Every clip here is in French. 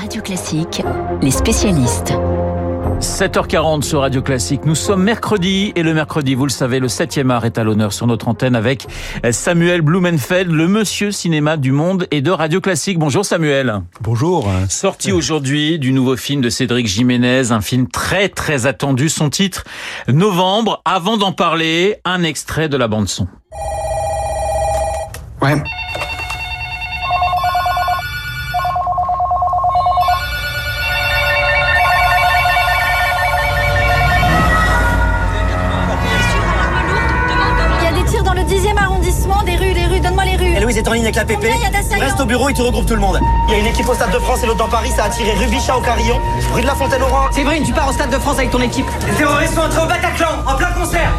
Radio Classique, les spécialistes. 7h40 sur Radio Classique. Nous sommes mercredi et le mercredi, vous le savez, le 7e art est à l'honneur sur notre antenne avec Samuel Blumenfeld, le monsieur cinéma du monde et de Radio Classique. Bonjour Samuel. Bonjour. Sorti aujourd'hui du nouveau film de Cédric Jiménez, un film très très attendu. Son titre, Novembre. Avant d'en parler, un extrait de la bande son. Ouais. Dans le 10e arrondissement, des rues, des rues, donne-moi les rues. Et Louise est en ligne avec la PP. Combien il y a d'assaillants Reste au bureau et tu regroupes tout le monde. Il y a une équipe au Stade de France et l'autre dans Paris, ça a tiré rue Bichat au Carillon, rue de la Fontaine au. Séverine, tu pars au Stade de France avec ton équipe. Les terroristes sont entrés au Bataclan, en plein concert.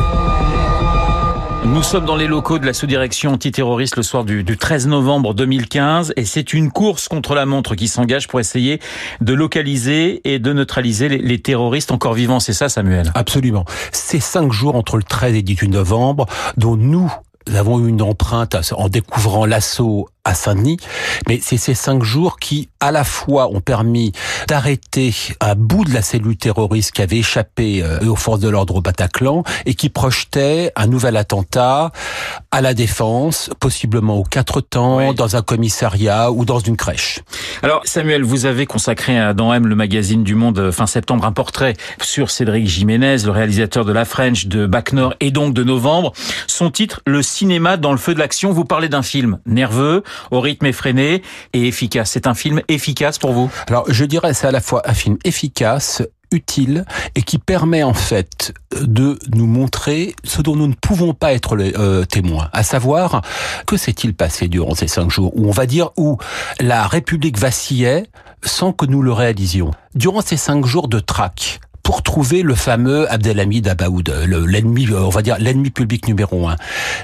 Nous sommes dans les locaux de la sous-direction antiterroriste le soir du, du 13 novembre 2015 et c'est une course contre la montre qui s'engage pour essayer de localiser et de neutraliser les, les terroristes encore vivants. C'est ça, Samuel? Absolument. Ces cinq jours entre le 13 et 18 novembre, dont nous avons eu une empreinte en découvrant l'assaut à Saint-Denis, mais c'est ces cinq jours qui, à la fois, ont permis d'arrêter un bout de la cellule terroriste qui avait échappé euh, aux forces de l'ordre au Bataclan et qui projetait un nouvel attentat à la défense, possiblement aux quatre temps, dans un commissariat ou dans une crèche. Alors Samuel, vous avez consacré à dans M le magazine du Monde euh, fin septembre un portrait sur Cédric Jiménez, le réalisateur de La French, de Bac Nord et donc de Novembre. Son titre, Le cinéma dans le feu de l'action. Vous parlez d'un film nerveux, au rythme effréné et efficace. C'est un film efficace pour vous? Alors, je dirais c'est à la fois un film efficace, utile et qui permet en fait de nous montrer ce dont nous ne pouvons pas être les euh, témoins, à savoir que s'est-il passé durant ces cinq jours où on va dire où la République vacillait sans que nous le réalisions. Durant ces cinq jours de traque, pour trouver le fameux Abdelhamid Abaoud, le- l'ennemi, euh, on va dire l'ennemi public numéro un.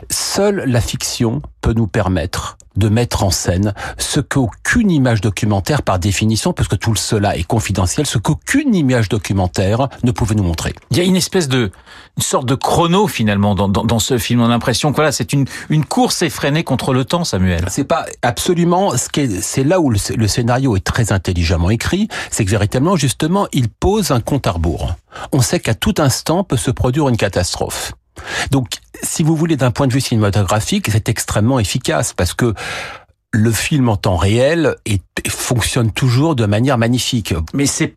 Seule la fiction peut nous permettre de mettre en scène ce qu'aucune image documentaire, par définition, parce que tout cela est confidentiel, ce qu'aucune image documentaire ne pouvait nous montrer. Il y a une espèce de, une sorte de chrono finalement dans, dans, dans ce film. On a l'impression que voilà, c'est une, une course effrénée contre le temps, Samuel. C'est pas absolument ce qui est, c'est là où le, le scénario est très intelligemment écrit, c'est que véritablement, justement, il pose un compte à rebours. On sait qu'à tout instant peut se produire une catastrophe. Donc, si vous voulez, d'un point de vue cinématographique, c'est extrêmement efficace parce que le film en temps réel fonctionne toujours de manière magnifique. Mais c'est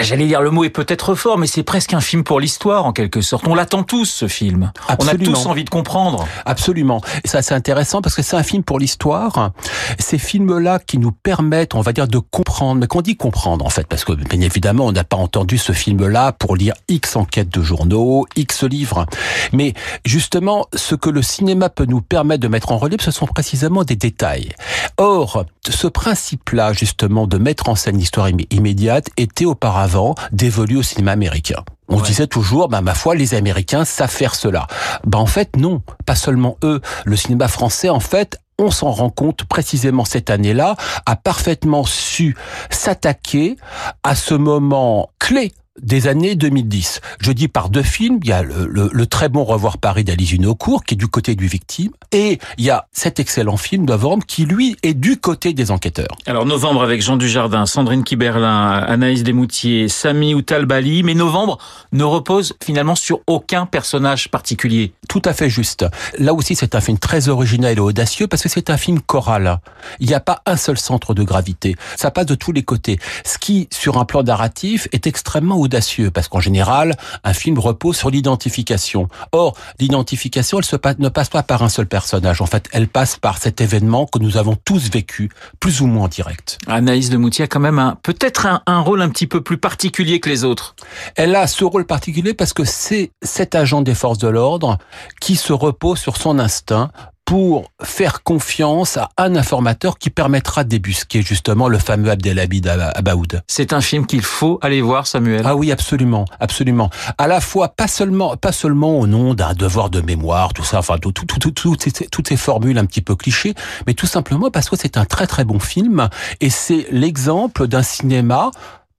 J'allais dire le mot est peut-être fort, mais c'est presque un film pour l'histoire en quelque sorte. On l'attend tous ce film. On a Absolument. tous envie de comprendre. Absolument. Et ça, c'est intéressant parce que c'est un film pour l'histoire. Ces films-là qui nous permettent, on va dire, de comprendre. Mais qu'on dit comprendre, en fait, parce que, bien évidemment, on n'a pas entendu ce film-là pour lire X enquêtes de journaux, X livres. Mais, justement, ce que le cinéma peut nous permettre de mettre en relief, ce sont précisément des détails. Or, ce principe-là, justement, de mettre en scène l'histoire immé- immédiate était auparavant dévolu au cinéma américain. On Ouais. disait toujours, bah, ma foi, les Américains savent faire cela. Ben en fait, non, pas seulement eux. Le cinéma français, en fait, on s'en rend compte précisément cette année-là, a parfaitement su s'attaquer à ce moment clé des années 2010. Je dis par deux films, il y a le, le- le très bon Revoir Paris d'Alice Junocourt, qui est du côté du victime, et il y a cet excellent film Novembre, qui lui est du côté des enquêteurs. Alors novembre avec Jean Dujardin, Sandrine Kiberlin, Anaïs Desmoutiers, Sami Outalbali, mais novembre ne repose finalement sur aucun personnage particulier. Tout à fait juste. Là aussi, c'est un film très original et audacieux parce que c'est un film choral. Il n'y a pas un seul centre de gravité. Ça passe de tous les côtés. Ce qui, sur un plan narratif, est extrêmement audacieux parce qu'en général, un film repose sur l'identification. Or, l'identification, elle se ne passe pas par un seul personnage. En fait, elle passe par cet événement que nous avons tous vécu, plus ou moins en direct. Anaïs Desmoutiers a quand même un peut-être un, un rôle un petit peu plus particulier que les autres. Elle a ce rôle particulier parce que c'est cet agent des forces de l'ordre qui se repose sur son instinct pour faire confiance à un informateur qui permettra de débusquer justement le fameux Abdelhabid Aba- Abaoud. C'est un film qu'il faut aller voir, Samuel. Ah oui, absolument, absolument. À la fois, pas seulement, pas seulement au nom d'un devoir de mémoire, tout ça, enfin, tout, tout, tout, tout, tout- ces- toutes ces formules un petit peu clichés, mais tout simplement parce que c'est un très très bon film et c'est l'exemple d'un cinéma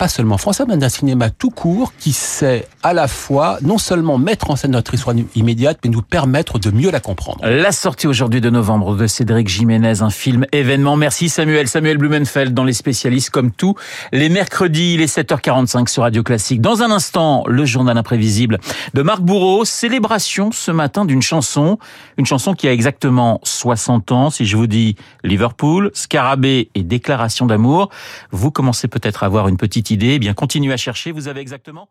pas seulement français, mais d'un cinéma tout court qui sait à la fois non seulement mettre en scène notre histoire immédiate, mais nous permettre de mieux la comprendre. La sortie aujourd'hui de novembre de Cédric Jiménez, un film événement. Merci Samuel. Samuel Blumenfeld dans Les Spécialistes, comme tous les mercredis, les 7h45 sur Radio Classique. Dans un instant, le journal imprévisible de Marc Bourreau. Célébration ce matin d'une chanson, une chanson qui a exactement 60 ans. Si je vous dis Liverpool, Scarabée et Déclaration d'amour, vous commencez peut-être à avoir une petite Eh bien, continuez à chercher. Vous avez exactement